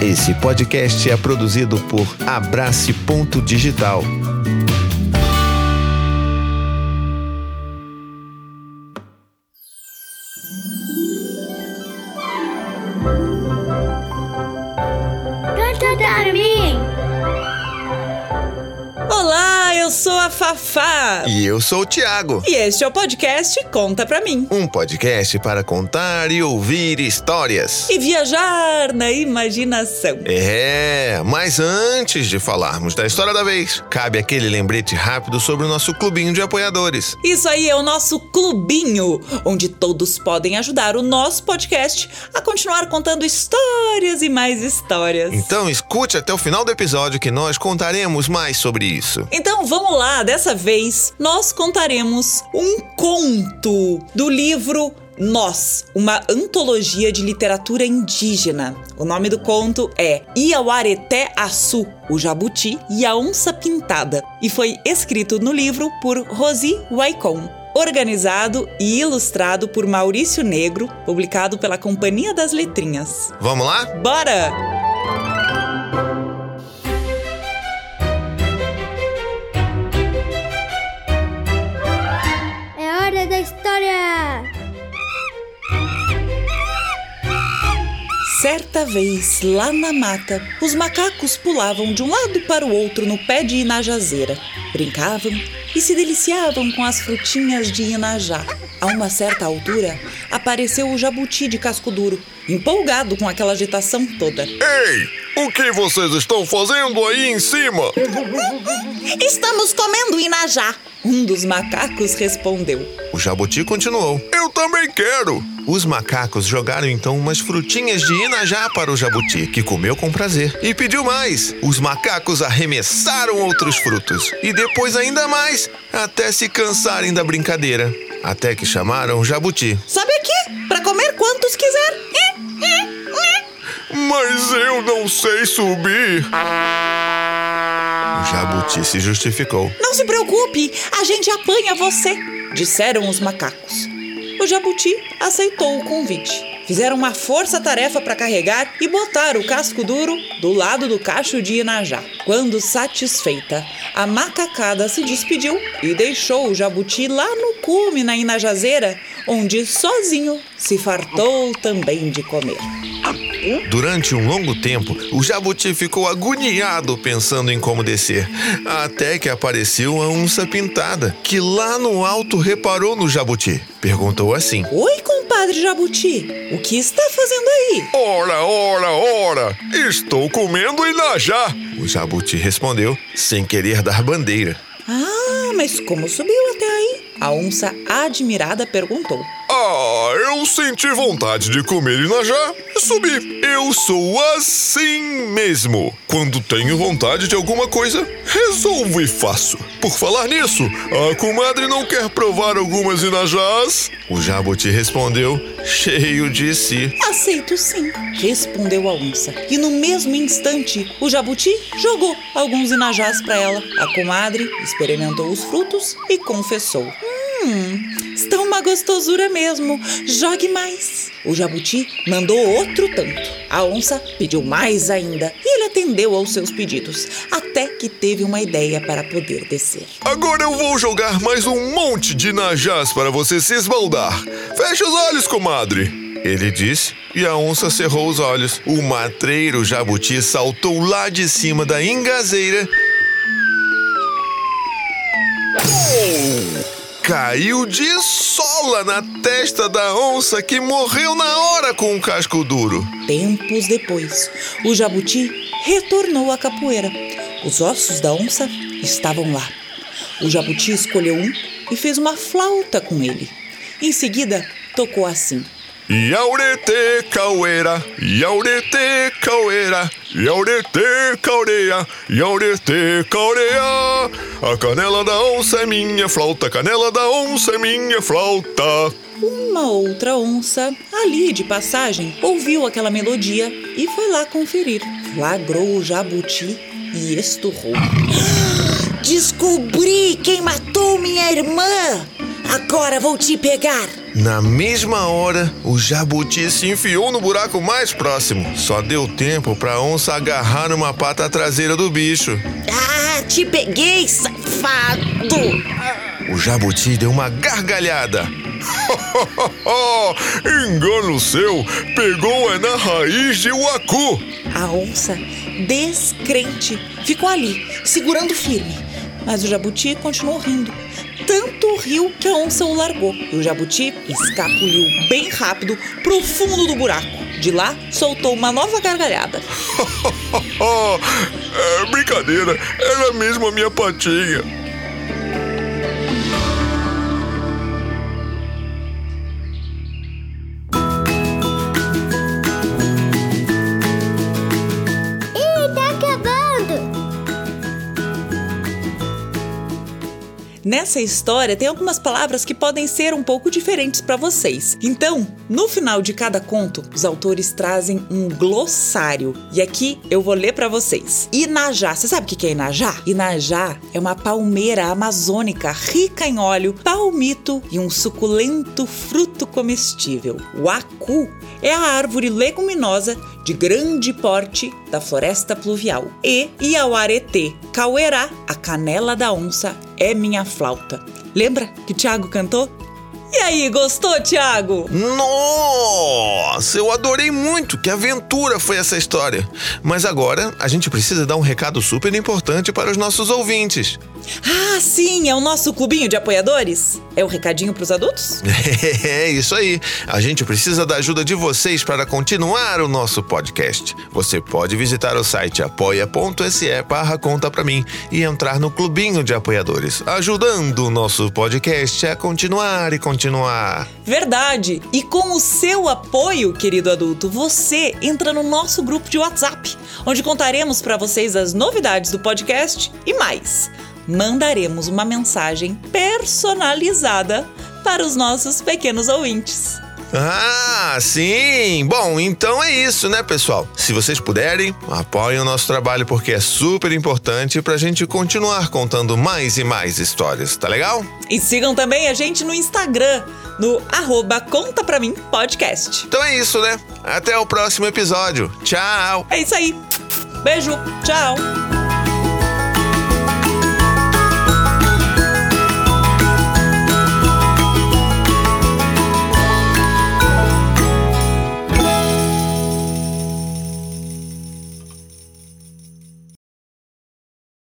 Esse podcast é produzido por Abrace Ponto Digital. A Fafá. E eu sou o Thiago. E este é o podcast Conta Pra Mim. Um podcast para contar e ouvir histórias. E viajar na imaginação. É, mas antes de falarmos da história da vez, cabe aquele lembrete rápido sobre o nosso clubinho de apoiadores. Isso aí é o nosso clubinho, onde todos podem ajudar o nosso podcast a continuar contando histórias e mais histórias. Então escute até o final do episódio que nós contaremos mais sobre isso. Então vamos lá, dessa vez nós contaremos um conto do livro Nós, uma antologia de literatura indígena. O nome do conto é Iauareté Açu, o Jabuti e a Onça Pintada, e foi escrito no livro por Rosi Waicon. Organizado e ilustrado por Maurício Negro, publicado pela Companhia das Letrinhas. Vamos lá? Bora! Certa vez, lá na mata, os macacos pulavam de um lado para o outro no pé de inajazeira. Brincavam e se deliciavam com as frutinhas de inajá. A uma certa altura, apareceu o jabuti de casco duro, empolgado com aquela agitação toda. Ei, o que vocês estão fazendo aí em cima? Estamos comendo inajá, um dos macacos respondeu. O jabuti continuou. Eu também quero. Os macacos jogaram então umas frutinhas de inajá para o jabuti, que comeu com prazer e pediu mais. Os macacos arremessaram outros frutos e depois ainda mais, até se cansarem da brincadeira. Até que chamaram o jabuti. Sobe aqui, para comer quantos quiser. Mas eu não sei subir. O jabuti se justificou. Não se preocupe, a gente apanha você, disseram os macacos. O jabuti aceitou o convite. Fizeram uma força-tarefa para carregar e botar o casco duro do lado do cacho de Inajá. Quando satisfeita, a macacada se despediu e deixou o jabuti lá no cume na Inajazeira, onde sozinho se fartou também de comer. Durante um longo tempo, o jabuti ficou agoniado pensando em como descer, até que apareceu a onça pintada, que lá no alto reparou no jabuti. Perguntou assim: Oi, compadre jabuti, o que está fazendo aí? Ora, ora, ora! Estou comendo inajá! O jabuti respondeu, sem querer dar bandeira. Ah, mas como subiu até aí? A onça admirada perguntou. Ah, eu senti vontade de comer inajá e subi. Eu sou assim mesmo. Quando tenho vontade de alguma coisa, resolvo e faço. Por falar nisso, a comadre não quer provar algumas inajás? O jabuti respondeu, cheio de si. Aceito sim, respondeu a onça. E no mesmo instante, o jabuti jogou alguns inajás para ela. A comadre experimentou os frutos e confessou: Hum, uma gostosura mesmo. Jogue mais. O jabuti mandou outro tanto. A onça pediu mais ainda e ele atendeu aos seus pedidos, até que teve uma ideia para poder descer. Agora eu vou jogar mais um monte de inajás para você se esbaldar. Feche os olhos, comadre. Ele disse, e a onça cerrou os olhos. O matreiro jabuti saltou lá de cima da engazeira caiu de sola na testa da onça que morreu na hora com o casco duro. Tempos depois, o jabuti retornou à capoeira. Os ossos da onça estavam lá. O jabuti escolheu um e fez uma flauta com ele. Em seguida, tocou assim. Iaurete caueira, iaurete caueira, iaurete caureia, iaurete caureia. A canela da onça é minha flauta, a canela da onça é minha flauta. Uma outra onça, ali de passagem, ouviu aquela melodia e foi lá conferir. Flagrou o jabuti e esturrou. Descobri quem matou minha irmã! Agora vou te pegar! Na mesma hora, o jabuti se enfiou no buraco mais próximo. Só deu tempo pra onça agarrar numa pata traseira do bicho. Ah, te peguei, safado! O jabuti deu uma gargalhada. Engano seu! Pegou é na raiz de uacu! A onça, descrente, ficou ali, segurando firme. Mas o jabuti continuou rindo. Riu que a onça o largou. E o jabuti escapuliu bem rápido pro fundo do buraco. De lá, soltou uma nova gargalhada. é brincadeira, era mesmo a minha patinha. Nessa história tem algumas palavras que podem ser um pouco diferentes para vocês. Então, no final de cada conto, os autores trazem um glossário. E aqui eu vou ler para vocês. Inajá, você sabe o que é Inajá? Inajá é uma palmeira amazônica rica em óleo, palmito e um suculento fruto comestível. O acu é a árvore leguminosa de grande porte da floresta pluvial. E Iauaretê, Cauerá, a canela da onça, é minha flauta. Lembra que o Thiago cantou? E aí, gostou, Thiago? Nossa, eu adorei muito. Que aventura foi essa história. Mas agora a gente precisa dar um recado super importante para os nossos ouvintes. Ah, sim, é o nosso clubinho de apoiadores? É o recadinho pros adultos? É isso aí. A gente precisa da ajuda de vocês para continuar o nosso podcast. Você pode visitar o site apoia.se barra conta pra mim e entrar no clubinho de apoiadores, ajudando o nosso podcast a continuar e continuar. Verdade! E com o seu apoio, querido adulto, você entra no nosso grupo de WhatsApp, onde contaremos para vocês as novidades do podcast e mais. Mandaremos uma mensagem personalizada para os nossos pequenos ouvintes. Ah, sim! Bom, então é isso, né, pessoal? Se vocês puderem, apoiem o nosso trabalho porque é super importante pra gente continuar contando mais e mais histórias, tá legal? E sigam também a gente no Instagram, no arroba Conta Pra Mim Podcast. Então é isso, né? Até o próximo episódio. Tchau! É isso aí. Beijo, tchau!